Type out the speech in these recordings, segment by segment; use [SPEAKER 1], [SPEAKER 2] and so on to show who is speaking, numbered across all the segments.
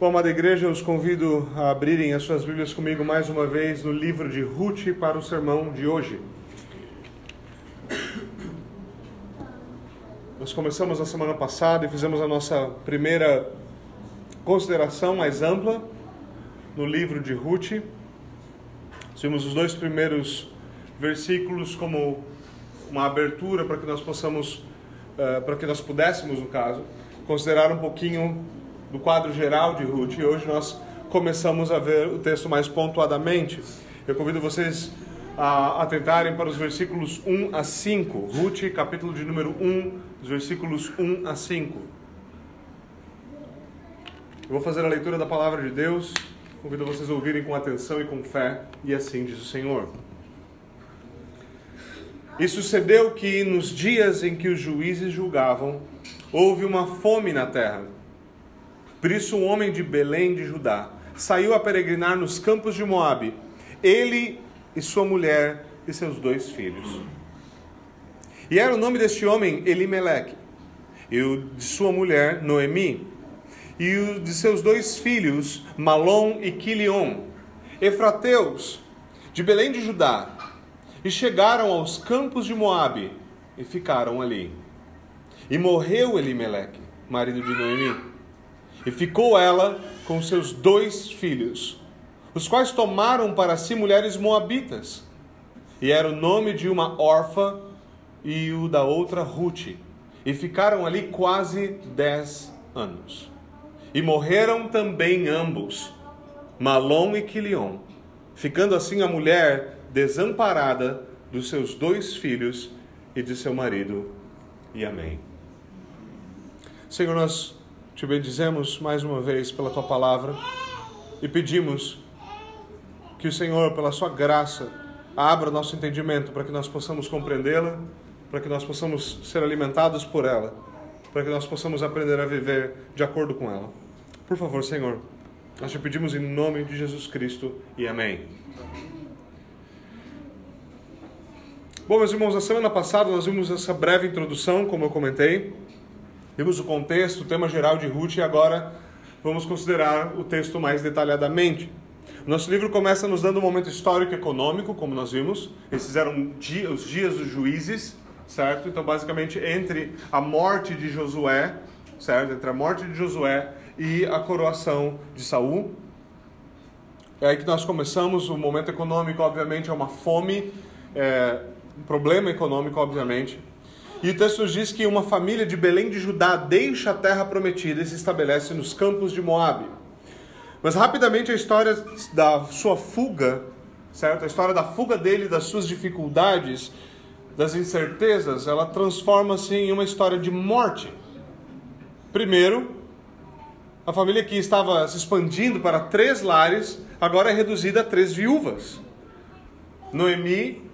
[SPEAKER 1] Bom, amada igreja, eu os convido a abrirem as suas Bíblias comigo mais uma vez no livro de Ruth para o sermão de hoje. Nós começamos na semana passada e fizemos a nossa primeira consideração mais ampla no livro de Ruth. Vimos os dois primeiros versículos como uma abertura para que nós possamos, uh, para que nós pudéssemos, no caso, considerar um pouquinho do quadro geral de Ruth e hoje nós começamos a ver o texto mais pontuadamente. Eu convido vocês a atentarem para os versículos 1 a 5, Ruth, capítulo de número 1, os versículos 1 a 5. Eu vou fazer a leitura da palavra de Deus, convido vocês a ouvirem com atenção e com fé, e assim diz o Senhor. E sucedeu que nos dias em que os juízes julgavam, houve uma fome na terra por isso, um homem de Belém de Judá saiu a peregrinar nos campos de Moabe, ele e sua mulher e seus dois filhos. E era o nome deste homem Elimeleque, e o de sua mulher Noemi, e o de seus dois filhos Malom e Quilion, efrateus, de Belém de Judá, e chegaram aos campos de Moabe e ficaram ali. E morreu Elimeleque, marido de Noemi e ficou ela com seus dois filhos, os quais tomaram para si mulheres moabitas. E era o nome de uma órfã e o da outra Ruth. E ficaram ali quase dez anos. E morreram também ambos, Malom e Quilion, ficando assim a mulher desamparada dos seus dois filhos e de seu marido. E amém. Senhor, nós te bendizemos mais uma vez pela tua palavra e pedimos que o Senhor, pela sua graça, abra nosso entendimento para que nós possamos compreendê-la, para que nós possamos ser alimentados por ela, para que nós possamos aprender a viver de acordo com ela. Por favor, Senhor, nós te pedimos em nome de Jesus Cristo e amém. Bom, meus irmãos, na semana passada nós vimos essa breve introdução, como eu comentei, Vimos o contexto, o tema geral de Ruth e agora vamos considerar o texto mais detalhadamente. Nosso livro começa nos dando um momento histórico e econômico, como nós vimos. Esses eram os dias dos juízes, certo? Então, basicamente, entre a morte de Josué, certo? Entre a morte de Josué e a coroação de Saul. É aí que nós começamos. O momento econômico, obviamente, é uma fome, é, um problema econômico, obviamente. E o texto diz que uma família de Belém de Judá deixa a terra prometida e se estabelece nos campos de Moabe. Mas rapidamente a história da sua fuga, certo? A história da fuga dele, das suas dificuldades, das incertezas, ela transforma-se em uma história de morte. Primeiro, a família que estava se expandindo para três lares, agora é reduzida a três viúvas. Noemi,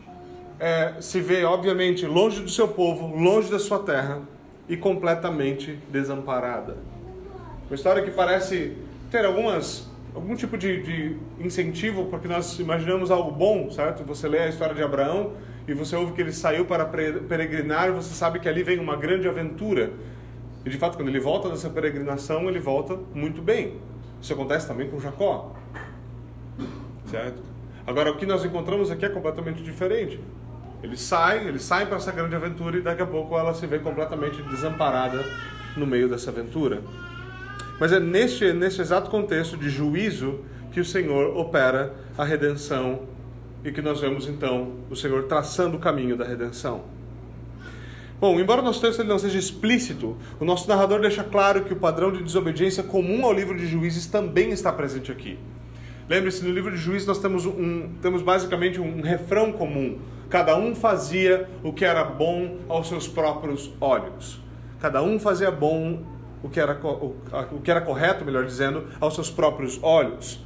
[SPEAKER 1] é, se vê, obviamente, longe do seu povo, longe da sua terra e completamente desamparada. Uma história que parece ter algumas algum tipo de, de incentivo, porque nós imaginamos algo bom, certo? Você lê a história de Abraão e você ouve que ele saiu para peregrinar, você sabe que ali vem uma grande aventura. E de fato, quando ele volta dessa peregrinação, ele volta muito bem. Isso acontece também com Jacó. Certo? Agora, o que nós encontramos aqui é completamente diferente. Ele sai, ele sai para essa grande aventura e daqui a pouco ela se vê completamente desamparada no meio dessa aventura. Mas é neste, neste exato contexto de juízo que o Senhor opera a redenção e que nós vemos então o Senhor traçando o caminho da redenção. Bom, embora o nosso texto não seja explícito, o nosso narrador deixa claro que o padrão de desobediência comum ao livro de Juízes também está presente aqui. Lembre-se, no livro de Juízes nós temos, um, temos basicamente um refrão comum Cada um fazia o que era bom aos seus próprios olhos. Cada um fazia bom o que era, o, o que era correto, melhor dizendo, aos seus próprios olhos.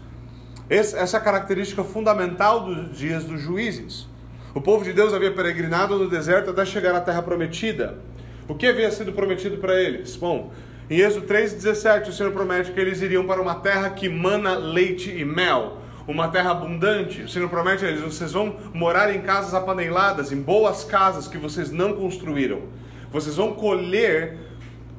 [SPEAKER 1] essa é a característica fundamental dos dias dos juízes. O povo de Deus havia peregrinado no deserto até chegar à terra prometida. O que havia sido prometido para eles? Bom, em Êxodo 3,17 o Senhor promete que eles iriam para uma terra que mana leite e mel uma terra abundante. O Senhor promete a eles: vocês vão morar em casas apaneladas, em boas casas que vocês não construíram. Vocês vão colher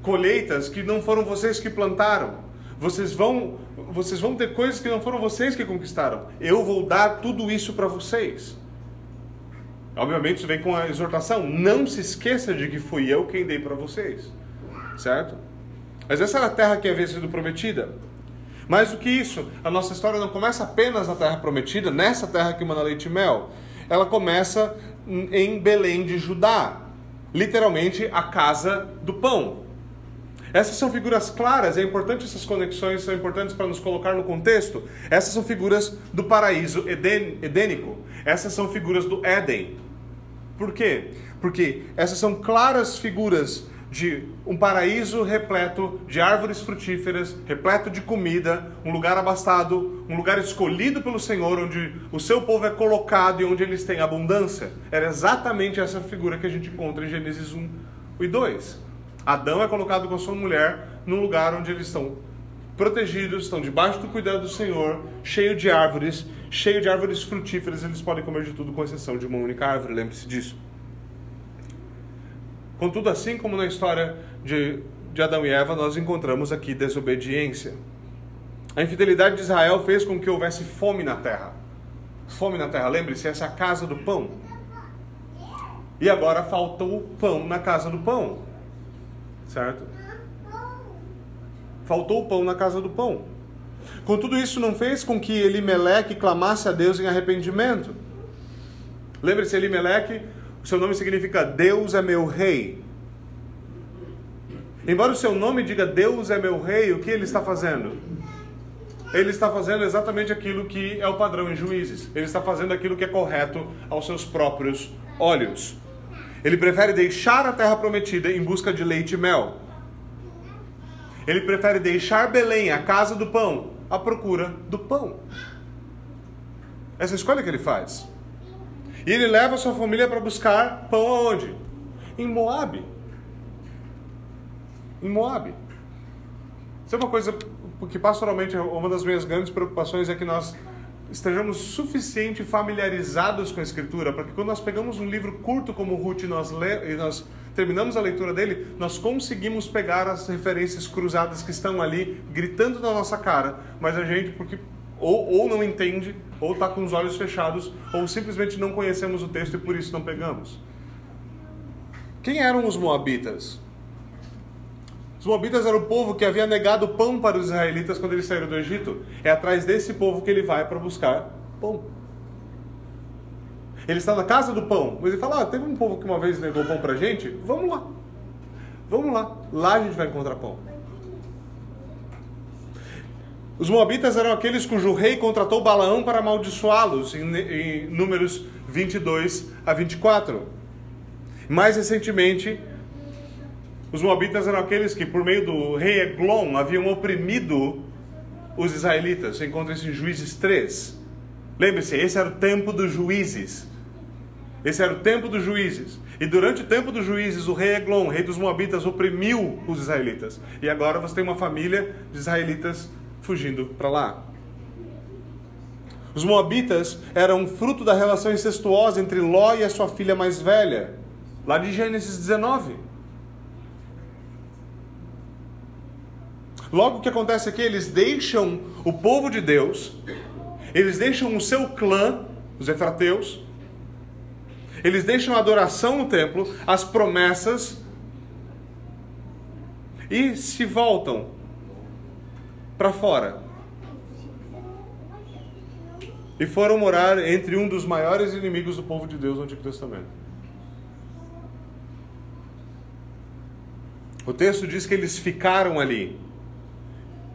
[SPEAKER 1] colheitas que não foram vocês que plantaram. vocês vão, vocês vão ter coisas que não foram vocês que conquistaram. Eu vou dar tudo isso para vocês. Obviamente isso vem com a exortação. Não se esqueça de que fui eu quem dei para vocês. Certo? Mas essa era a terra que havia sido prometida. Mais do que isso, a nossa história não começa apenas na terra prometida, nessa terra que manda leite e mel. Ela começa em Belém de Judá, literalmente a casa do pão. Essas são figuras claras, é importante essas conexões, são importantes para nos colocar no contexto. Essas são figuras do paraíso edênico. Essas são figuras do Éden. Por quê? Porque essas são claras figuras de um paraíso repleto de árvores frutíferas, repleto de comida, um lugar abastado, um lugar escolhido pelo Senhor, onde o seu povo é colocado e onde eles têm abundância. Era exatamente essa figura que a gente encontra em Gênesis 1 e 2. Adão é colocado com a sua mulher num lugar onde eles estão protegidos, estão debaixo do cuidado do Senhor, cheio de árvores, cheio de árvores frutíferas, eles podem comer de tudo com exceção de uma única árvore, lembre-se disso. Contudo, assim como na história de, de Adão e Eva, nós encontramos aqui desobediência. A infidelidade de Israel fez com que houvesse fome na terra. Fome na terra, lembre-se, essa é a casa do pão. E agora faltou pão na casa do pão. Certo? Faltou pão na casa do pão. Contudo, isso não fez com que Elimeleque clamasse a Deus em arrependimento. Lembre-se, Elimeleque o seu nome significa Deus é meu rei. Embora o seu nome diga Deus é meu rei, o que ele está fazendo? Ele está fazendo exatamente aquilo que é o padrão em juízes. Ele está fazendo aquilo que é correto aos seus próprios olhos. Ele prefere deixar a terra prometida em busca de leite e mel. Ele prefere deixar Belém, a casa do pão, à procura do pão. Essa é a escolha que ele faz. E ele leva sua família para buscar pão aonde? Em Moab. Em Moab. Isso é uma coisa que pastoralmente uma das minhas grandes preocupações é que nós estejamos suficiente familiarizados com a escritura para que quando nós pegamos um livro curto como Ruth e nós, le e nós terminamos a leitura dele, nós conseguimos pegar as referências cruzadas que estão ali gritando na nossa cara, mas a gente, porque ou, ou não entende, ou está com os olhos fechados, ou simplesmente não conhecemos o texto e por isso não pegamos. Quem eram os Moabitas? Os Moabitas eram o povo que havia negado pão para os israelitas quando eles saíram do Egito. É atrás desse povo que ele vai para buscar pão. Ele está na casa do pão. Mas ele fala: ah, teve um povo que uma vez negou pão para gente? Vamos lá. Vamos lá. Lá a gente vai encontrar pão. Os Moabitas eram aqueles cujo rei contratou Balaão para amaldiçoá-los, em, em Números 22 a 24. Mais recentemente, os Moabitas eram aqueles que, por meio do rei Eglon, haviam oprimido os israelitas. Você encontra isso em Juízes 3. Lembre-se, esse era o tempo dos juízes. Esse era o tempo dos juízes. E durante o tempo dos juízes, o rei Eglon, rei dos Moabitas, oprimiu os israelitas. E agora você tem uma família de israelitas fugindo para lá. Os Moabitas eram fruto da relação incestuosa entre Ló e a sua filha mais velha, lá de Gênesis 19. Logo o que acontece aqui, eles deixam o povo de Deus, eles deixam o seu clã, os Efrateus, eles deixam a adoração no templo, as promessas, e se voltam para fora. E foram morar entre um dos maiores inimigos do povo de Deus no Antigo Testamento. O texto diz que eles ficaram ali.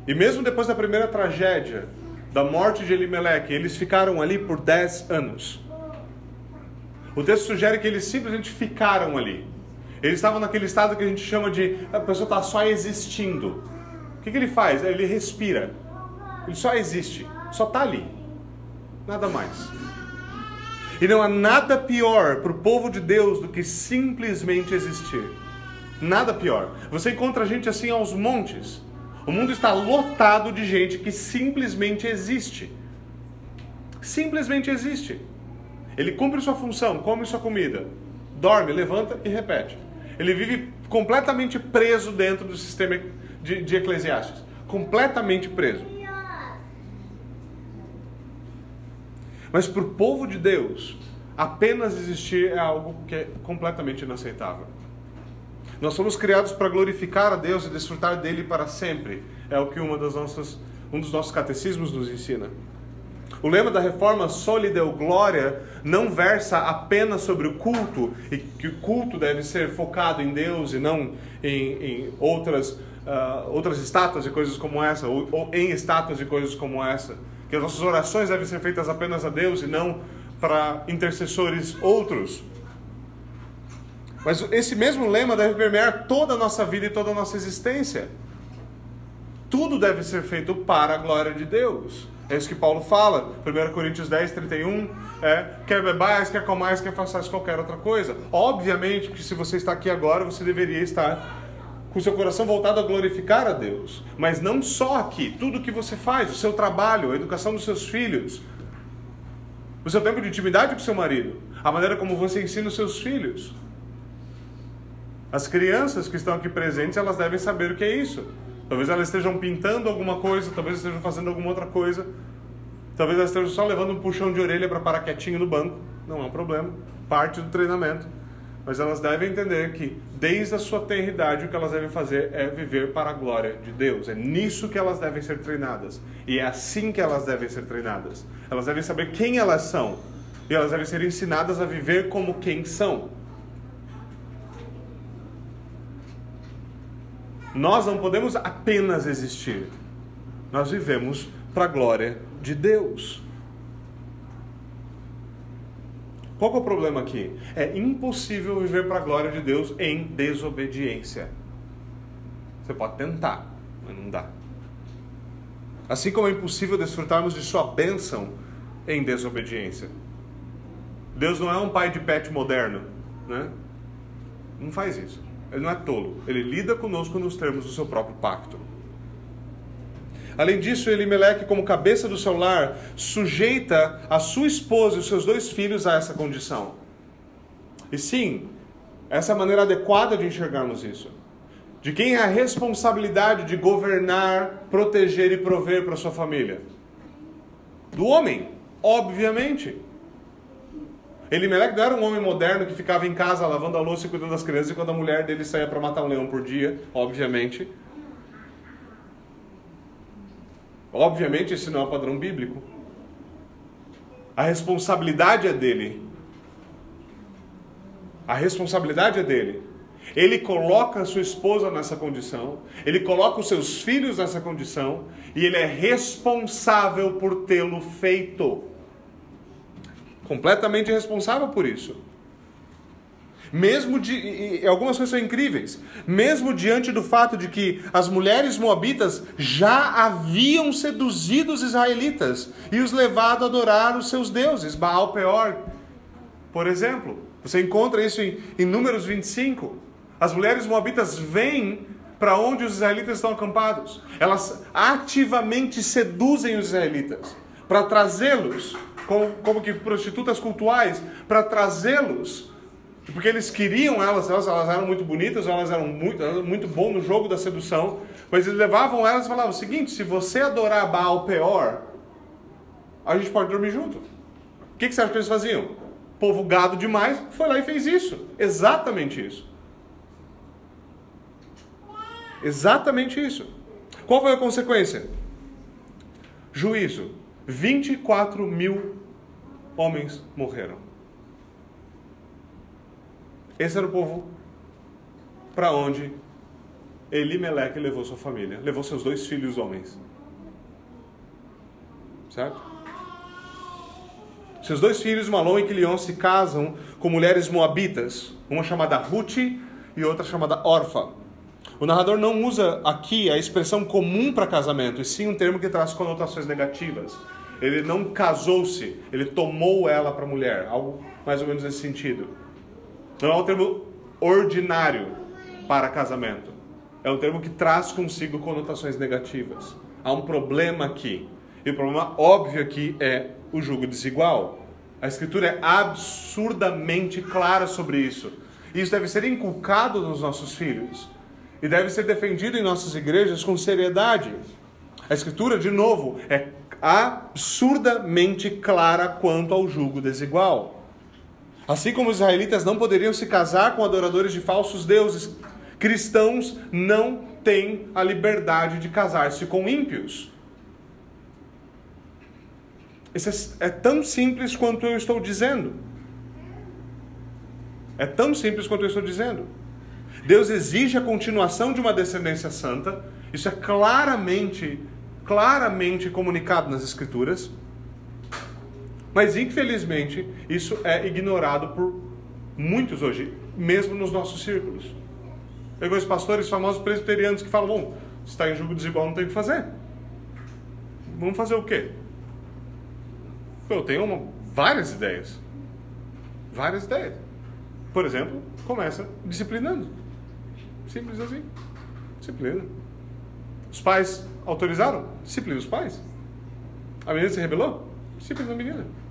[SPEAKER 1] E mesmo depois da primeira tragédia, da morte de Elimelech, eles ficaram ali por 10 anos. O texto sugere que eles simplesmente ficaram ali. Eles estavam naquele estado que a gente chama de a pessoa está só existindo que, que ele faz? Ele respira. Ele só existe. Só está ali. Nada mais. E não há nada pior para o povo de Deus do que simplesmente existir. Nada pior. Você encontra gente assim aos montes. O mundo está lotado de gente que simplesmente existe. Simplesmente existe. Ele cumpre sua função, come sua comida, dorme, levanta e repete. Ele vive completamente preso dentro do sistema de, de Eclesiastes. completamente preso. Mas para o povo de Deus, apenas existir é algo que é completamente inaceitável. Nós somos criados para glorificar a Deus e desfrutar dele para sempre. É o que uma das nossas, um dos nossos catecismos nos ensina. O lema da reforma Soli Deo Glória não versa apenas sobre o culto e que o culto deve ser focado em Deus e não em, em outras, uh, outras estátuas e coisas como essa, ou, ou em estátuas e coisas como essa. Que as nossas orações devem ser feitas apenas a Deus e não para intercessores outros. Mas esse mesmo lema deve permear toda a nossa vida e toda a nossa existência. Tudo deve ser feito para a glória de Deus. É isso que Paulo fala, 1 Coríntios 10, 31, é, quer bebais, quer comais, quer façais qualquer outra coisa. Obviamente que se você está aqui agora, você deveria estar com seu coração voltado a glorificar a Deus. Mas não só aqui, tudo que você faz, o seu trabalho, a educação dos seus filhos, o seu tempo de intimidade com seu marido, a maneira como você ensina os seus filhos. As crianças que estão aqui presentes, elas devem saber o que é isso. Talvez elas estejam pintando alguma coisa, talvez estejam fazendo alguma outra coisa. Talvez elas estejam só levando um puxão de orelha para parar quietinho no banco. Não é um problema, parte do treinamento. Mas elas devem entender que, desde a sua tenridade, o que elas devem fazer é viver para a glória de Deus. É nisso que elas devem ser treinadas. E é assim que elas devem ser treinadas. Elas devem saber quem elas são. E elas devem ser ensinadas a viver como quem são. Nós não podemos apenas existir. Nós vivemos para a glória de Deus. Qual é o problema aqui? É impossível viver para a glória de Deus em desobediência. Você pode tentar, mas não dá. Assim como é impossível desfrutarmos de sua bênção em desobediência. Deus não é um pai de pet moderno, né? Não faz isso. Ele não é tolo. Ele lida conosco nos termos do seu próprio pacto. Além disso, Elimeleque, como cabeça do seu lar, sujeita a sua esposa e os seus dois filhos a essa condição. E sim, essa é a maneira adequada de enxergarmos isso. De quem é a responsabilidade de governar, proteger e prover para sua família? Do homem, obviamente. Elimeleque não era um homem moderno que ficava em casa lavando a louça e cuidando das crianças enquanto a mulher dele saía para matar um leão por dia, obviamente. Obviamente, esse não é o padrão bíblico. A responsabilidade é dele. A responsabilidade é dele. Ele coloca a sua esposa nessa condição, ele coloca os seus filhos nessa condição, e ele é responsável por tê-lo feito. Completamente responsável por isso. Mesmo de, e algumas coisas são incríveis, mesmo diante do fato de que as mulheres moabitas já haviam seduzido os israelitas e os levado a adorar os seus deuses, Baal Peor, por exemplo. Você encontra isso em, em Números 25. As mulheres moabitas vêm para onde os israelitas estão acampados. Elas ativamente seduzem os israelitas para trazê-los, como, como que prostitutas cultuais, para trazê-los porque eles queriam elas, elas, elas eram muito bonitas, elas eram muito, muito bom no jogo da sedução, mas eles levavam elas e falavam o seguinte: se você adorar Baal Peor, a gente pode dormir junto. O que, que você acha que eles faziam? Povo gado demais foi lá e fez isso. Exatamente isso. Exatamente isso. Qual foi a consequência? Juízo: 24 mil homens morreram. Esse era o povo para onde Elimeleque levou sua família, levou seus dois filhos homens. Certo? Seus dois filhos, Malom e Quilion, se casam com mulheres moabitas, uma chamada Ruth e outra chamada Orfa. O narrador não usa aqui a expressão comum para casamento, e sim um termo que traz conotações negativas. Ele não casou-se, ele tomou ela para mulher, algo mais ou menos nesse sentido. Não é um termo ordinário para casamento. É um termo que traz consigo conotações negativas. Há um problema aqui. E o problema óbvio aqui é o jugo desigual. A escritura é absurdamente clara sobre isso. E isso deve ser inculcado nos nossos filhos. E deve ser defendido em nossas igrejas com seriedade. A Escritura, de novo, é absurdamente clara quanto ao julgo desigual. Assim como os israelitas não poderiam se casar com adoradores de falsos deuses, cristãos não têm a liberdade de casar-se com ímpios. Isso é, é tão simples quanto eu estou dizendo. É tão simples quanto eu estou dizendo. Deus exige a continuação de uma descendência santa. Isso é claramente, claramente comunicado nas Escrituras. Mas infelizmente isso é ignorado por muitos hoje, mesmo nos nossos círculos. Pegou os pastores famosos presbiterianos que falam: bom, se está em julgo desigual, não tem o que fazer. Vamos fazer o quê? Eu tenho uma, várias ideias. Várias ideias. Por exemplo, começa disciplinando. Simples assim. Disciplina. Os pais autorizaram? Disciplina os pais. A menina se rebelou? Disciplina a menina.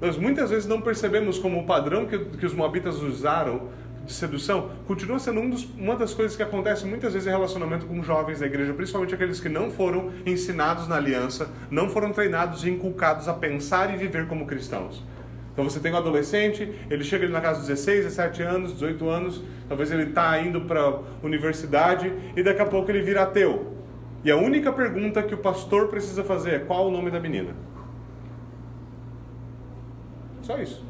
[SPEAKER 1] Nós muitas vezes não percebemos como o padrão que, que os moabitas usaram de sedução continua sendo um dos, uma das coisas que acontece muitas vezes em relacionamento com jovens da igreja, principalmente aqueles que não foram ensinados na aliança, não foram treinados e inculcados a pensar e viver como cristãos. Então você tem um adolescente, ele chega ali na casa dos 16, 17 anos, 18 anos, talvez ele está indo para universidade e daqui a pouco ele vira ateu. E a única pergunta que o pastor precisa fazer é qual o nome da menina? Só isso.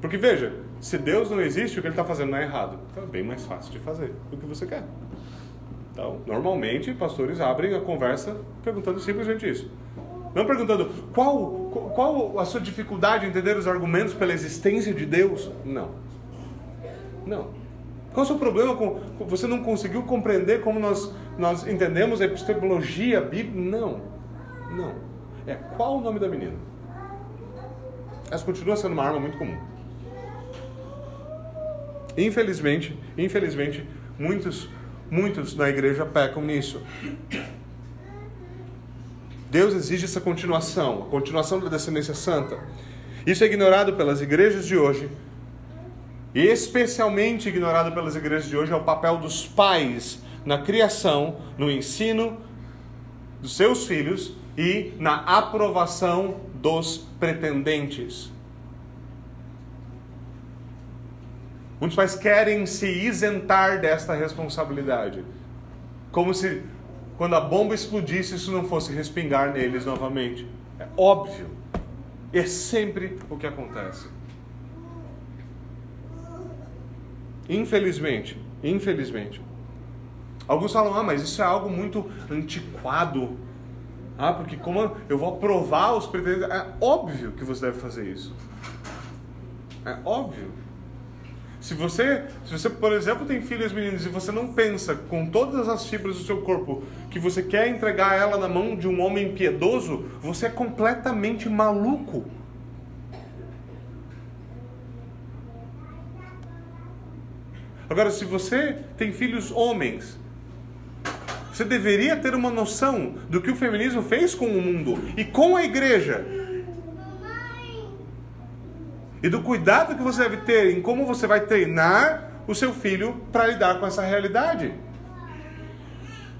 [SPEAKER 1] Porque veja, se Deus não existe, o que ele está fazendo não é errado. Então é bem mais fácil de fazer do que você quer. Então, normalmente, pastores abrem a conversa perguntando simplesmente isso. Não perguntando qual, qual a sua dificuldade em entender os argumentos pela existência de Deus. Não. Não. Qual é o seu problema com. Você não conseguiu compreender como nós, nós entendemos a epistemologia bíblica? Não. Não. É qual o nome da menina? Essa continua sendo uma arma muito comum. Infelizmente, infelizmente, muitos, muitos na igreja pecam nisso. Deus exige essa continuação, a continuação da descendência santa. Isso é ignorado pelas igrejas de hoje. E especialmente ignorado pelas igrejas de hoje é o papel dos pais na criação, no ensino dos seus filhos e na aprovação dos pretendentes. Muitos pais querem se isentar desta responsabilidade. Como se, quando a bomba explodisse, isso não fosse respingar neles novamente. É óbvio. É sempre o que acontece. Infelizmente, infelizmente. Alguns falam, ah, mas isso é algo muito antiquado. Ah, porque como eu vou aprovar os pretendentes. É óbvio que você deve fazer isso. É óbvio. Se você, se você, por exemplo, tem filhas meninas e você não pensa com todas as fibras do seu corpo que você quer entregar ela na mão de um homem piedoso, você é completamente maluco. Agora, se você tem filhos homens, você deveria ter uma noção do que o feminismo fez com o mundo e com a igreja e do cuidado que você deve ter em como você vai treinar o seu filho para lidar com essa realidade.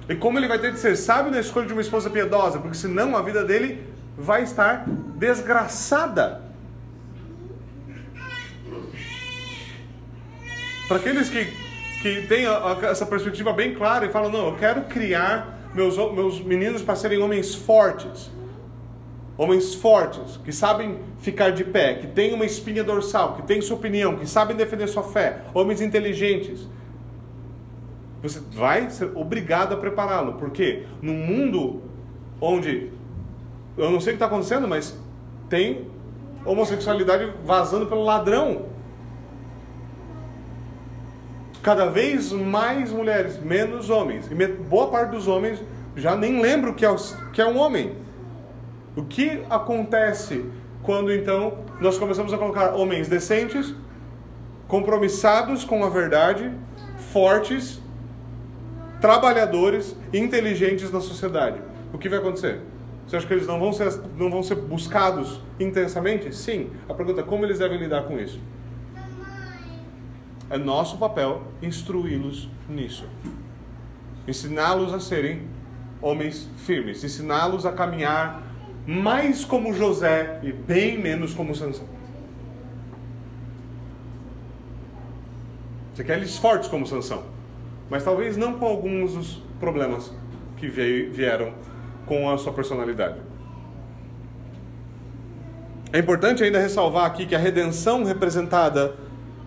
[SPEAKER 1] E como ele vai ter de ser sábio na escolha de uma esposa piedosa, porque senão a vida dele vai estar desgraçada. Para aqueles que, que têm a, a, essa perspectiva bem clara e falam: não, eu quero criar meus, meus meninos para serem homens fortes Homens fortes, que sabem ficar de pé, que têm uma espinha dorsal, que têm sua opinião, que sabem defender sua fé. Homens inteligentes. Você vai ser obrigado a prepará-lo. Porque num mundo onde eu não sei o que está acontecendo, mas tem homossexualidade vazando pelo ladrão. Cada vez mais mulheres, menos homens. E boa parte dos homens já nem lembra o que é, que é um homem. O que acontece quando então nós começamos a colocar homens decentes, compromissados com a verdade, fortes, trabalhadores, inteligentes na sociedade? O que vai acontecer? Você acha que eles não vão ser, não vão ser buscados intensamente? Sim. A pergunta é como eles devem lidar com isso? É nosso papel instruí-los nisso. Ensiná-los a serem homens firmes, ensiná-los a caminhar mais como José e bem menos como Sansão. Você quer eles fortes como Sansão, mas talvez não com alguns dos problemas que vieram com a sua personalidade. É importante ainda ressalvar aqui que a redenção representada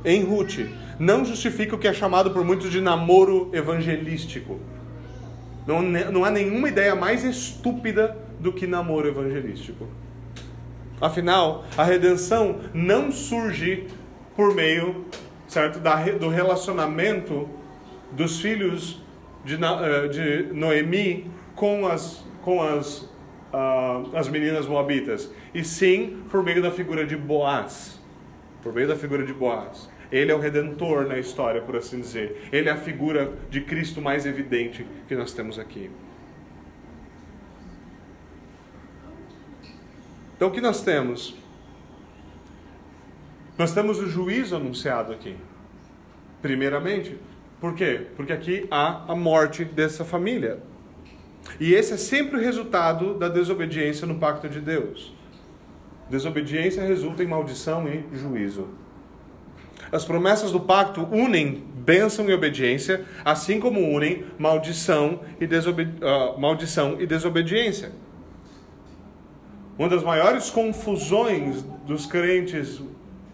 [SPEAKER 1] em Ruth não justifica o que é chamado por muitos de namoro evangelístico. Não, não há nenhuma ideia mais estúpida do que namoro evangelístico. Afinal, a redenção não surge por meio certo, da, do relacionamento dos filhos de, eh, de Noemi com as, com as, uh, as meninas moabitas, e sim por meio da figura de Boaz. Por meio da figura de Boaz. Ele é o redentor na história, por assim dizer. Ele é a figura de Cristo mais evidente que nós temos aqui. Então o que nós temos? Nós temos o juízo anunciado aqui. Primeiramente, por quê? Porque aqui há a morte dessa família. E esse é sempre o resultado da desobediência no pacto de Deus. Desobediência resulta em maldição e juízo. As promessas do pacto unem bênção e obediência, assim como unem maldição e, desobedi uh, maldição e desobediência. Uma das maiores confusões dos crentes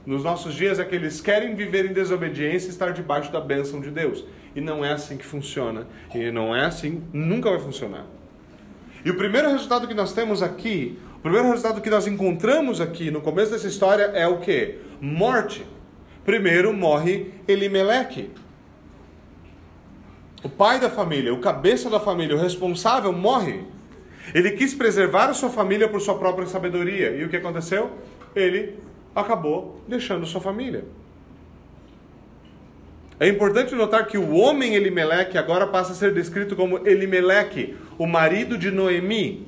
[SPEAKER 1] nos nossos dias é que eles querem viver em desobediência e estar debaixo da bênção de Deus. E não é assim que funciona. E não é assim, nunca vai funcionar. E o primeiro resultado que nós temos aqui, o primeiro resultado que nós encontramos aqui no começo dessa história é o que? Morte. Primeiro morre Elimeleque. O pai da família, o cabeça da família, o responsável morre. Ele quis preservar a sua família por sua própria sabedoria. E o que aconteceu? Ele acabou deixando sua família. É importante notar que o homem Elimeleque agora passa a ser descrito como Elimeleque, o marido de Noemi.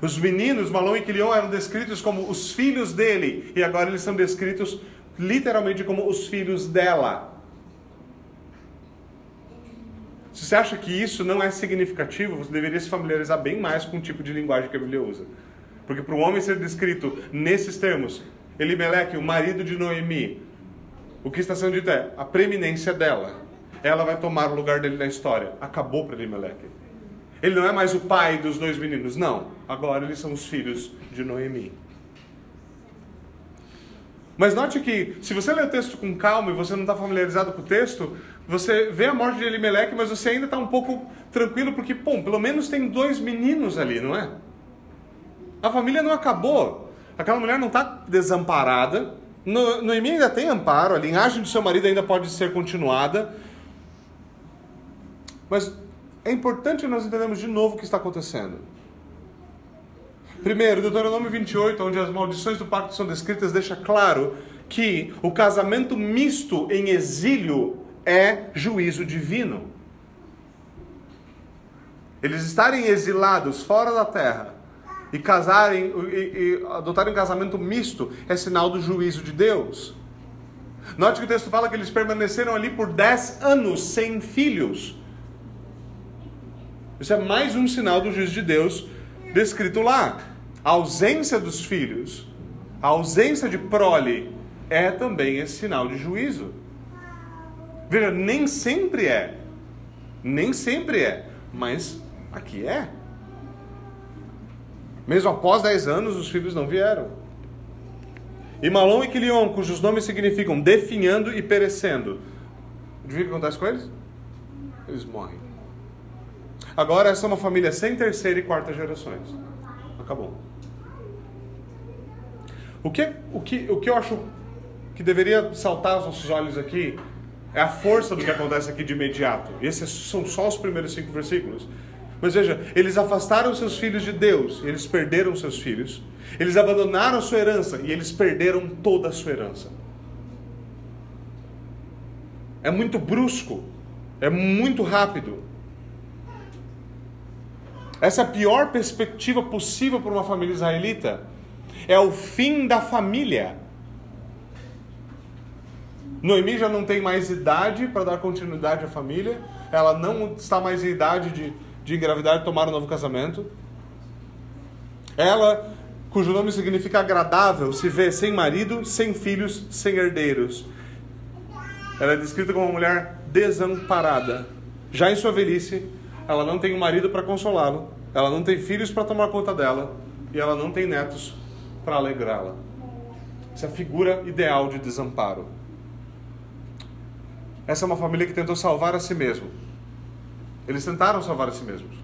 [SPEAKER 1] Os meninos, Malom e Quilion, eram descritos como os filhos dele, e agora eles são descritos literalmente como os filhos dela. Se você acha que isso não é significativo, você deveria se familiarizar bem mais com o tipo de linguagem que a Bíblia usa. Porque para o homem ser descrito nesses termos, Elimeleque, o marido de Noemi, o que está sendo dito é a preeminência dela. Ela vai tomar o lugar dele na história. Acabou para Elimeleque. Ele não é mais o pai dos dois meninos, não. Agora eles são os filhos de Noemi. Mas note que, se você lê o texto com calma e você não está familiarizado com o texto, você vê a morte de Elimeleque, mas você ainda está um pouco tranquilo, porque, bom, pelo menos tem dois meninos ali, não é? A família não acabou. Aquela mulher não está desamparada. No, Noemi ainda tem amparo, a linhagem do seu marido ainda pode ser continuada. Mas é importante nós entendermos de novo o que está acontecendo. Primeiro, Deuteronômio 28, onde as maldições do pacto são descritas, deixa claro que o casamento misto em exílio é juízo divino. Eles estarem exilados fora da terra e casarem e, e adotarem um casamento misto é sinal do juízo de Deus. Note que o texto fala que eles permaneceram ali por 10 anos sem filhos. Isso é mais um sinal do juízo de Deus descrito lá. A ausência dos filhos, a ausência de prole, é também esse sinal de juízo. Veja, nem sempre é. Nem sempre é. Mas aqui é. Mesmo após 10 anos, os filhos não vieram. E Malom e Quilion, cujos nomes significam definhando e perecendo. Adivinha o que acontece com eles? Eles morrem. Agora, essa é uma família sem terceira e quarta gerações. Acabou. O que, o que, o que eu acho que deveria saltar aos nossos olhos aqui é a força do que acontece aqui de imediato. E esses são só os primeiros cinco versículos. Mas veja, eles afastaram seus filhos de Deus, eles perderam seus filhos. Eles abandonaram a sua herança e eles perderam toda a sua herança. É muito brusco, é muito rápido. Essa é a pior perspectiva possível para uma família israelita. É o fim da família. Noemi já não tem mais idade para dar continuidade à família, ela não está mais em idade de, de engravidar e tomar um novo casamento. Ela, cujo nome significa agradável, se vê sem marido, sem filhos, sem herdeiros. Ela é descrita como uma mulher desamparada. Já em sua velhice, ela não tem um marido para consolá-lo, ela não tem filhos para tomar conta dela e ela não tem netos para alegrá-la. Essa é a figura ideal de desamparo. Essa é uma família que tentou salvar a si mesmo. Eles tentaram salvar a si mesmos.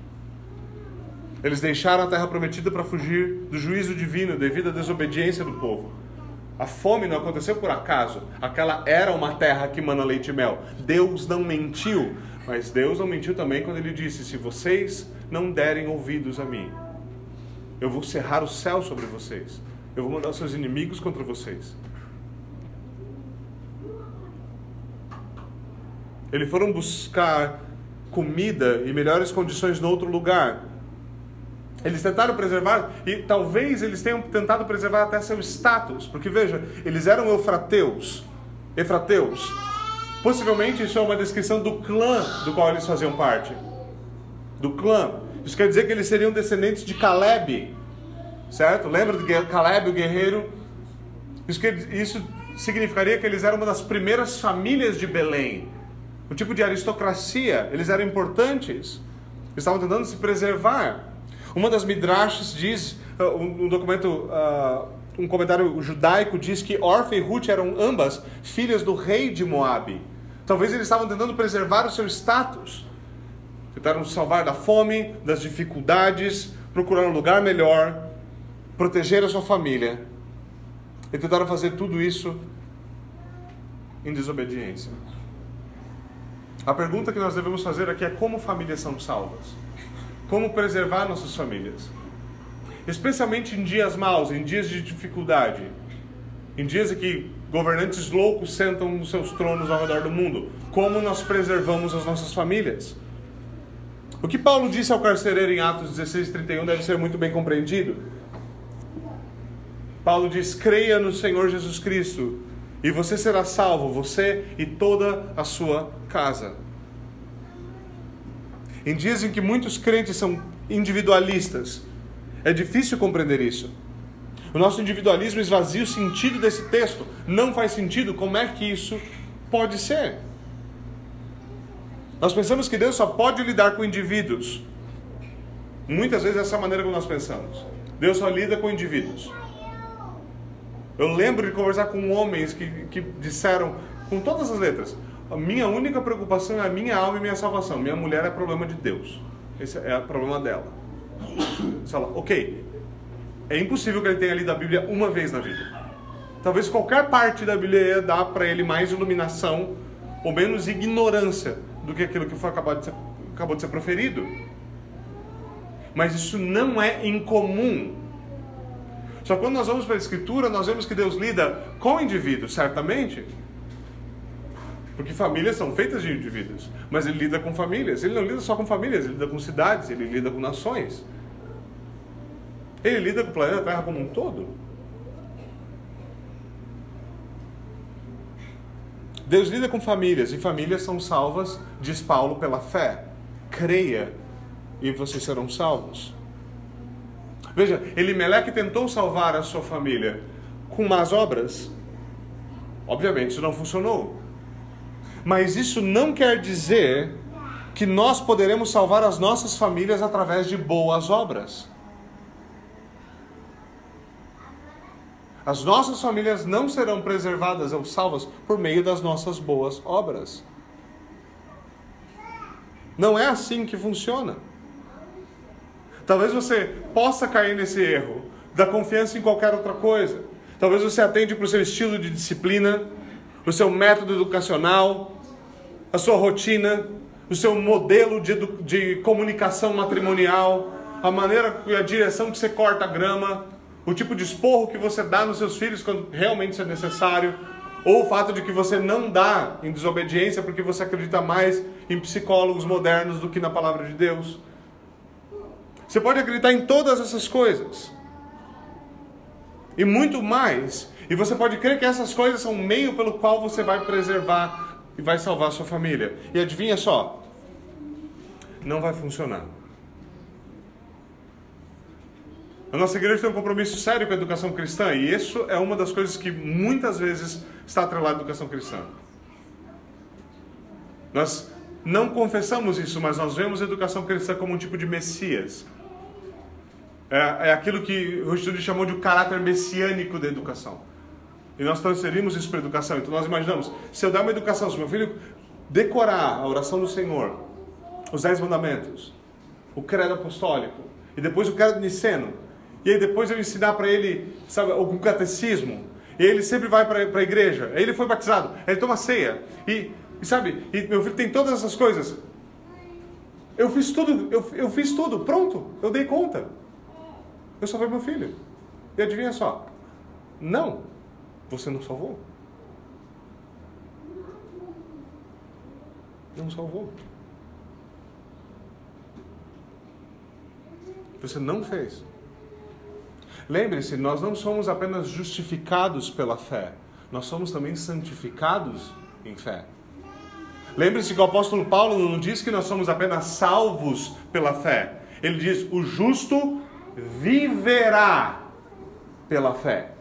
[SPEAKER 1] Eles deixaram a terra prometida para fugir do juízo divino devido à desobediência do povo. A fome não aconteceu por acaso. Aquela era uma terra que mana leite e mel. Deus não mentiu. Mas Deus não mentiu também quando ele disse: Se vocês não derem ouvidos a mim, eu vou cerrar o céu sobre vocês. Eu vou mandar os seus inimigos contra vocês. Eles foram buscar comida e melhores condições em outro lugar. Eles tentaram preservar, e talvez eles tenham tentado preservar até seu status, porque veja, eles eram eufrateus. Efrateus. Possivelmente isso é uma descrição do clã do qual eles faziam parte. Do clã. Isso quer dizer que eles seriam descendentes de Caleb, certo? Lembra de Caleb, o guerreiro? Isso, que, isso significaria que eles eram uma das primeiras famílias de Belém. O tipo de aristocracia, eles eram importantes. Eles estavam tentando se preservar. Uma das midrashs diz, uh, um, documento, uh, um comentário judaico diz que Orfa e Ruth eram ambas filhas do rei de Moabe. Talvez eles estavam tentando preservar o seu status. Tentaram salvar da fome, das dificuldades, procurar um lugar melhor, proteger a sua família. E tentaram fazer tudo isso em desobediência. A pergunta que nós devemos fazer aqui é como famílias são salvas? como preservar nossas famílias. Especialmente em dias maus, em dias de dificuldade, em dias em que governantes loucos sentam nos seus tronos ao redor do mundo. Como nós preservamos as nossas famílias? O que Paulo disse ao carcereiro em Atos 16, 31 deve ser muito bem compreendido. Paulo diz: creia no Senhor Jesus Cristo, e você será salvo, você e toda a sua casa. Em dias em que muitos crentes são individualistas, é difícil compreender isso. O nosso individualismo esvazia o sentido desse texto. Não faz sentido. Como é que isso pode ser? Nós pensamos que Deus só pode lidar com indivíduos. Muitas vezes essa é a maneira como nós pensamos. Deus só lida com indivíduos. Eu lembro de conversar com homens que, que disseram, com todas as letras, a minha única preocupação é a minha alma e minha salvação. Minha mulher é problema de Deus. Esse é o problema dela. Você fala, ok, é impossível que ele tenha lido a Bíblia uma vez na vida. Talvez qualquer parte da Bíblia ia dar para ele mais iluminação ou menos ignorância do que aquilo que foi acabado de ser, acabou de ser proferido. Mas isso não é incomum. Só quando nós vamos para a Escritura, nós vemos que Deus lida com indivíduos, certamente, porque famílias são feitas de indivíduos. Mas ele lida com famílias. Ele não lida só com famílias, ele lida com cidades, ele lida com nações. Ele lida com o planeta Terra como um todo. Deus lida com famílias e famílias são salvas, diz Paulo, pela fé. Creia e vocês serão salvos. Veja, Elimeleque tentou salvar a sua família com más obras. Obviamente isso não funcionou. Mas isso não quer dizer que nós poderemos salvar as nossas famílias através de boas obras. As nossas famílias não serão preservadas ou salvas por meio das nossas boas obras. Não é assim que funciona. Talvez você possa cair nesse erro da confiança em qualquer outra coisa. Talvez você atende para o seu estilo de disciplina, o seu método educacional, a sua rotina, o seu modelo de, de comunicação matrimonial, a maneira e a direção que você corta a grama, o tipo de esporro que você dá nos seus filhos quando realmente isso é necessário, ou o fato de que você não dá em desobediência porque você acredita mais em psicólogos modernos do que na palavra de Deus. Você pode acreditar em todas essas coisas. E muito mais. E você pode crer que essas coisas são o meio pelo qual você vai preservar e vai salvar a sua família. E adivinha só? Não vai funcionar. A nossa igreja tem um compromisso sério com a educação cristã e isso é uma das coisas que muitas vezes está atrelado à educação cristã. Nós não confessamos isso, mas nós vemos a educação cristã como um tipo de messias. É, é aquilo que o Rushd chamou de o caráter messiânico da educação. E nós transferimos isso para a educação. Então nós imaginamos, se eu der uma educação, se meu filho decorar a oração do Senhor, os dez mandamentos, o credo apostólico, e depois o credo niceno, e aí depois eu ensinar para ele, sabe, algum catecismo, e ele sempre vai para a igreja, ele foi batizado, ele toma ceia, e, e sabe, e meu filho tem todas essas coisas. Eu fiz tudo, eu, eu fiz tudo, pronto, eu dei conta. Eu salvei meu filho. E adivinha só? Não, você não salvou. Não salvou. Você não fez. Lembre-se, nós não somos apenas justificados pela fé, nós somos também santificados em fé. Lembre-se que o apóstolo Paulo não diz que nós somos apenas salvos pela fé. Ele diz: o justo viverá pela fé.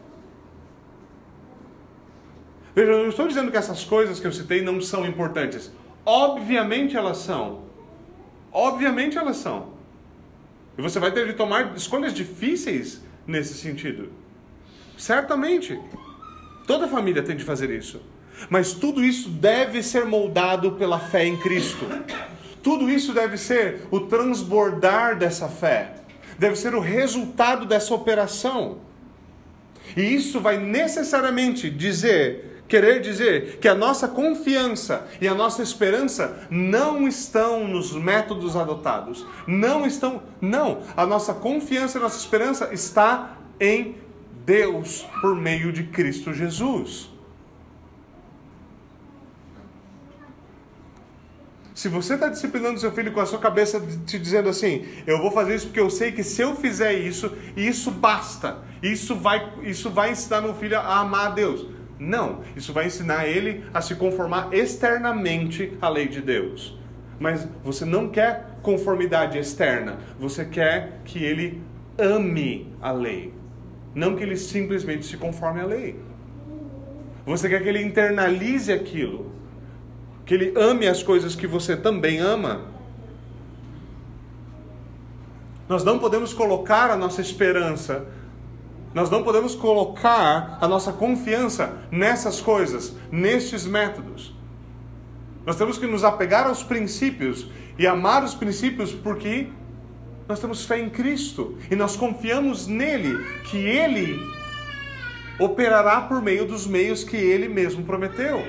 [SPEAKER 1] Veja, eu não estou dizendo que essas coisas que eu citei não são importantes. Obviamente elas são. Obviamente elas são. E você vai ter de tomar escolhas difíceis nesse sentido. Certamente. Toda família tem de fazer isso. Mas tudo isso deve ser moldado pela fé em Cristo. Tudo isso deve ser o transbordar dessa fé. Deve ser o resultado dessa operação. E isso vai necessariamente dizer, querer dizer, que a nossa confiança e a nossa esperança não estão nos métodos adotados. Não estão, não. A nossa confiança e a nossa esperança está em Deus por meio de Cristo Jesus. Se você está disciplinando seu filho com a sua cabeça te dizendo assim, eu vou fazer isso porque eu sei que se eu fizer isso, isso basta. Isso vai, isso vai ensinar meu filho a amar a Deus. Não, isso vai ensinar ele a se conformar externamente à lei de Deus. Mas você não quer conformidade externa, você quer que ele ame a lei, não que ele simplesmente se conforme à lei. Você quer que ele internalize aquilo que ele ame as coisas que você também ama. Nós não podemos colocar a nossa esperança, nós não podemos colocar a nossa confiança nessas coisas, nestes métodos. Nós temos que nos apegar aos princípios e amar os princípios porque nós temos fé em Cristo e nós confiamos nele, que ele operará por meio dos meios que ele mesmo prometeu.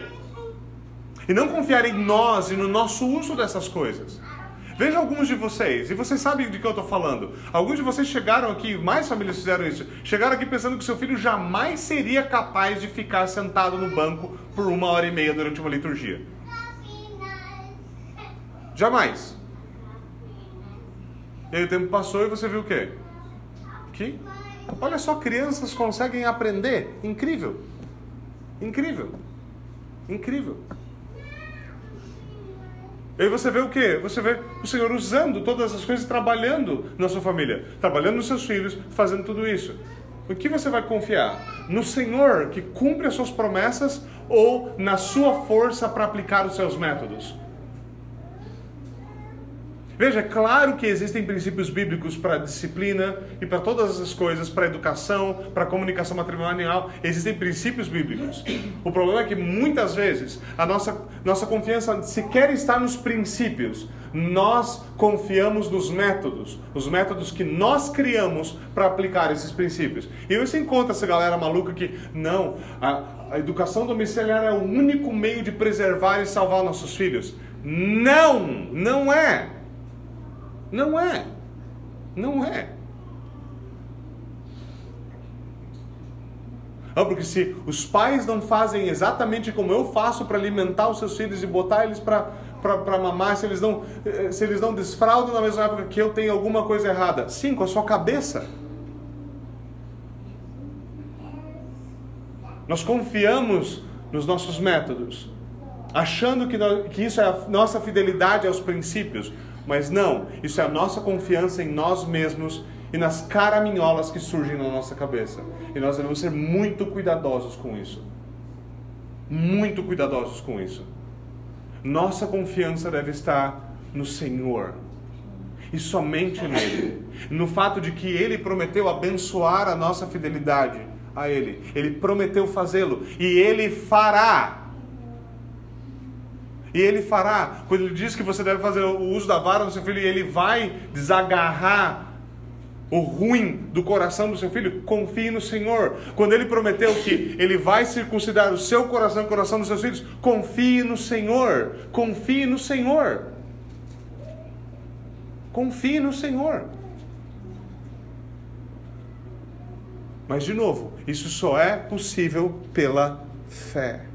[SPEAKER 1] E não confiar em nós e no nosso uso dessas coisas. Veja alguns de vocês, e vocês sabem de que eu estou falando. Alguns de vocês chegaram aqui, mais famílias fizeram isso, chegaram aqui pensando que seu filho jamais seria capaz de ficar sentado no banco por uma hora e meia durante uma liturgia. Jamais. E aí o tempo passou e você viu o quê? Que, olha só, crianças conseguem aprender. Incrível. Incrível. Incrível. E aí você vê o quê? Você vê o Senhor usando todas essas coisas, trabalhando na sua família, trabalhando nos seus filhos, fazendo tudo isso. O que você vai confiar? No Senhor que cumpre as suas promessas ou na sua força para aplicar os seus métodos? Veja, é claro que existem princípios bíblicos para disciplina e para todas essas coisas, para educação, para comunicação matrimonial, existem princípios bíblicos. O problema é que muitas vezes a nossa, nossa confiança sequer está nos princípios, nós confiamos nos métodos, os métodos que nós criamos para aplicar esses princípios. E você encontra essa galera maluca que, não, a, a educação domiciliar é o único meio de preservar e salvar nossos filhos. Não, não é. Não é. Não é. Ah, porque se os pais não fazem exatamente como eu faço para alimentar os seus filhos e botar eles para mamar, se eles, não, eh, se eles não desfraudam na mesma época que eu, tenho alguma coisa errada. Sim, com a sua cabeça. Nós confiamos nos nossos métodos, achando que, nós, que isso é a nossa fidelidade aos princípios, mas não, isso é a nossa confiança em nós mesmos e nas caraminholas que surgem na nossa cabeça. E nós devemos ser muito cuidadosos com isso. Muito cuidadosos com isso. Nossa confiança deve estar no Senhor e somente nele. No fato de que ele prometeu abençoar a nossa fidelidade a ele. Ele prometeu fazê-lo e ele fará. E ele fará. Quando ele diz que você deve fazer o uso da vara do seu filho e ele vai desagarrar o ruim do coração do seu filho, confie no Senhor. Quando ele prometeu que ele vai circuncidar o seu coração e o coração dos seus filhos, confie no Senhor. Confie no Senhor. Confie no Senhor. Mas, de novo, isso só é possível pela fé.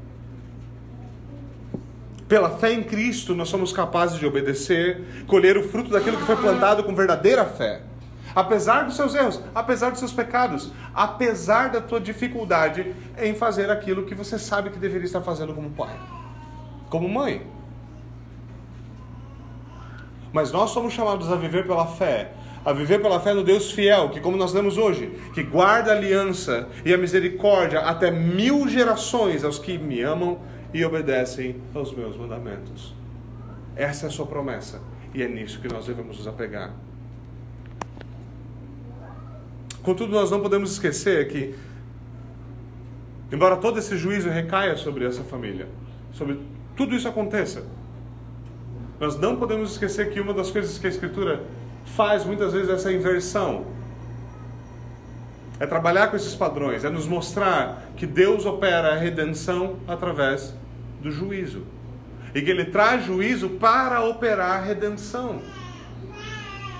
[SPEAKER 1] Pela fé em Cristo, nós somos capazes de obedecer, colher o fruto daquilo que foi plantado com verdadeira fé. Apesar dos seus erros, apesar dos seus pecados, apesar da tua dificuldade em fazer aquilo que você sabe que deveria estar fazendo como pai, como mãe. Mas nós somos chamados a viver pela fé, a viver pela fé no Deus fiel, que como nós lemos hoje, que guarda a aliança e a misericórdia até mil gerações aos que me amam e obedecem aos meus mandamentos. Essa é a sua promessa e é nisso que nós devemos nos apegar. Contudo, nós não podemos esquecer que, embora todo esse juízo recaia sobre essa família, sobre tudo isso aconteça, nós não podemos esquecer que uma das coisas que a Escritura faz muitas vezes é essa inversão. É trabalhar com esses padrões, é nos mostrar que Deus opera a redenção através do juízo. E que Ele traz juízo para operar a redenção.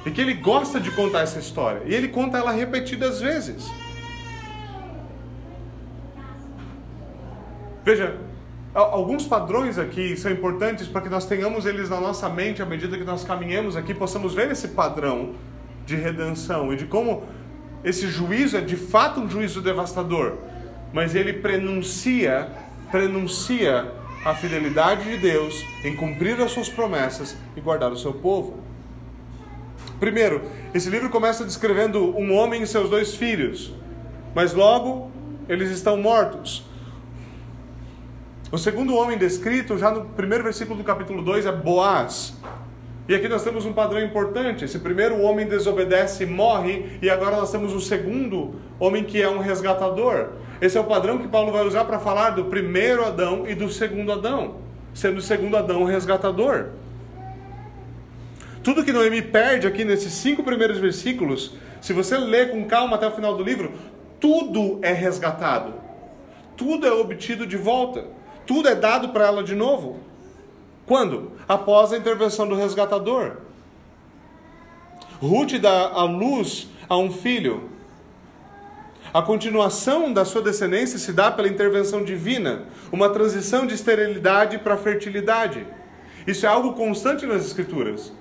[SPEAKER 1] E que Ele gosta de contar essa história. E Ele conta ela repetidas vezes. Veja, Alguns padrões aqui são importantes para que nós tenhamos eles na nossa mente à medida que nós caminhamos aqui, possamos ver esse padrão de redenção e de como esse juízo é de fato um juízo devastador, mas ele prenuncia, prenuncia a fidelidade de Deus em cumprir as suas promessas e guardar o seu povo. Primeiro, esse livro começa descrevendo um homem e seus dois filhos, mas logo eles estão mortos. O segundo homem descrito, já no primeiro versículo do capítulo 2, é Boaz. E aqui nós temos um padrão importante. Esse primeiro homem desobedece e morre, e agora nós temos o segundo homem que é um resgatador. Esse é o padrão que Paulo vai usar para falar do primeiro Adão e do segundo Adão, sendo o segundo Adão o resgatador. Tudo que Noemi perde aqui nesses cinco primeiros versículos, se você ler com calma até o final do livro, tudo é resgatado, tudo é obtido de volta tudo é dado para ela de novo. Quando? Após a intervenção do resgatador. Ruth dá a luz a um filho. A continuação da sua descendência se dá pela intervenção divina, uma transição de esterilidade para fertilidade. Isso é algo constante nas Escrituras.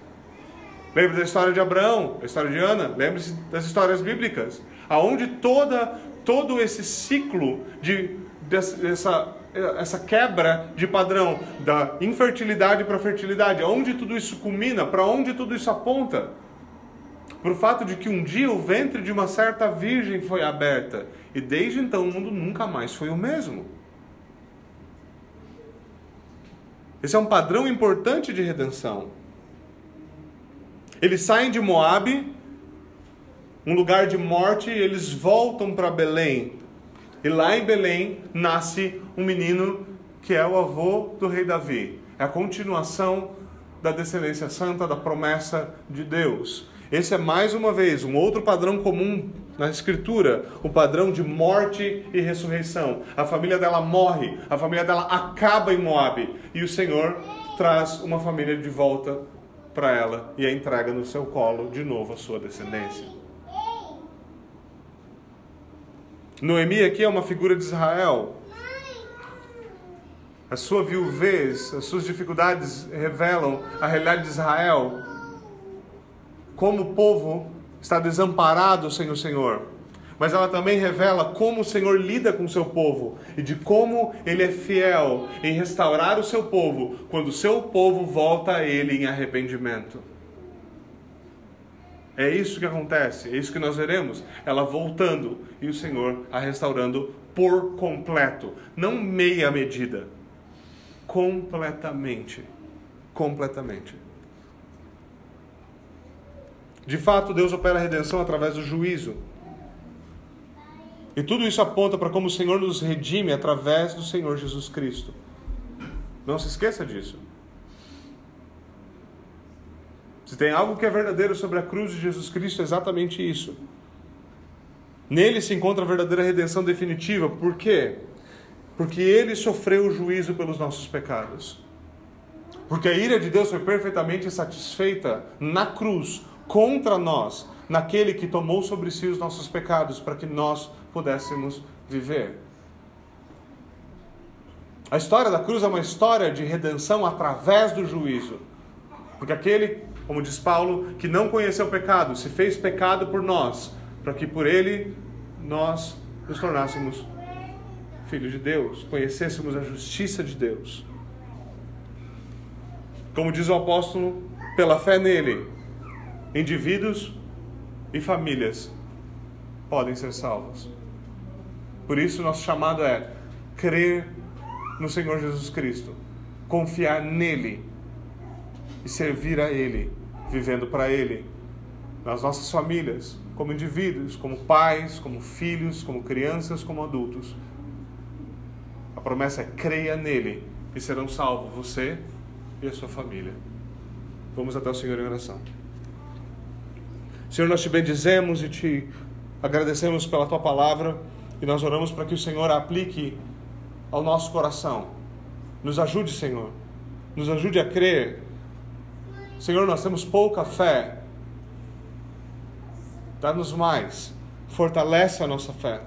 [SPEAKER 1] Lembre da história de Abraão, da história de Ana, lembre-se das histórias bíblicas, aonde toda todo esse ciclo de dessa essa quebra de padrão da infertilidade para a fertilidade, aonde tudo isso culmina, para onde tudo isso aponta? Para o fato de que um dia o ventre de uma certa virgem foi aberta e desde então o mundo nunca mais foi o mesmo. Esse é um padrão importante de redenção. Eles saem de Moabe, um lugar de morte, e eles voltam para Belém, e lá em Belém nasce um menino que é o avô do rei Davi. É a continuação da descendência santa, da promessa de Deus. Esse é mais uma vez um outro padrão comum na Escritura, o padrão de morte e ressurreição. A família dela morre, a família dela acaba em Moabe e o Senhor traz uma família de volta para ela e a entrega no seu colo de novo a sua descendência. Noemi aqui é uma figura de Israel. A sua viuvez, as suas dificuldades revelam a realidade de Israel. Como o povo está desamparado sem o Senhor. mas ela também revela como o Senhor lida com o seu povo e de como ele é fiel em restaurar o seu povo quando o seu povo volta a ele em arrependimento. É isso que acontece, é isso que nós veremos. Ela voltando e o Senhor a restaurando por completo, não meia medida, completamente. Completamente. De fato, Deus opera a redenção através do juízo. E tudo isso aponta para como o Senhor nos redime através do Senhor Jesus Cristo. Não se esqueça disso. Se tem algo que é verdadeiro sobre a cruz de Jesus Cristo, é exatamente isso. Nele se encontra a verdadeira redenção definitiva. Por quê? Porque ele sofreu o juízo pelos nossos pecados. Porque a ira de Deus foi perfeitamente satisfeita na cruz contra nós, naquele que tomou sobre si os nossos pecados para que nós pudéssemos viver. A história da cruz é uma história de redenção através do juízo. Porque aquele, como diz Paulo, que não conheceu o pecado, se fez pecado por nós, para que por ele nós nos tornássemos filhos de Deus, conhecêssemos a justiça de Deus. Como diz o apóstolo, pela fé nele, indivíduos e famílias podem ser salvos. Por isso, nosso chamado é crer no Senhor Jesus Cristo, confiar nele e servir a Ele, vivendo para Ele, nas nossas famílias, como indivíduos, como pais, como filhos, como crianças, como adultos. A promessa é creia nele e serão salvos você e a sua família. Vamos até o Senhor em oração. Senhor, nós te bendizemos e te agradecemos pela tua palavra e nós oramos para que o Senhor a aplique ao nosso coração. Nos ajude, Senhor. Nos ajude a crer. Senhor, nós temos pouca fé. Dá-nos mais. Fortalece a nossa fé.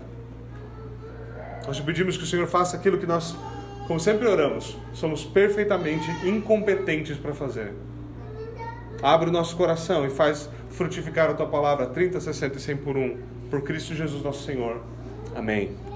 [SPEAKER 1] Nós te pedimos que o Senhor faça aquilo que nós, como sempre oramos, somos perfeitamente incompetentes para fazer. Abre o nosso coração e faz frutificar a tua palavra 30, 60 e 100 por um. Por Cristo Jesus nosso Senhor. Amém.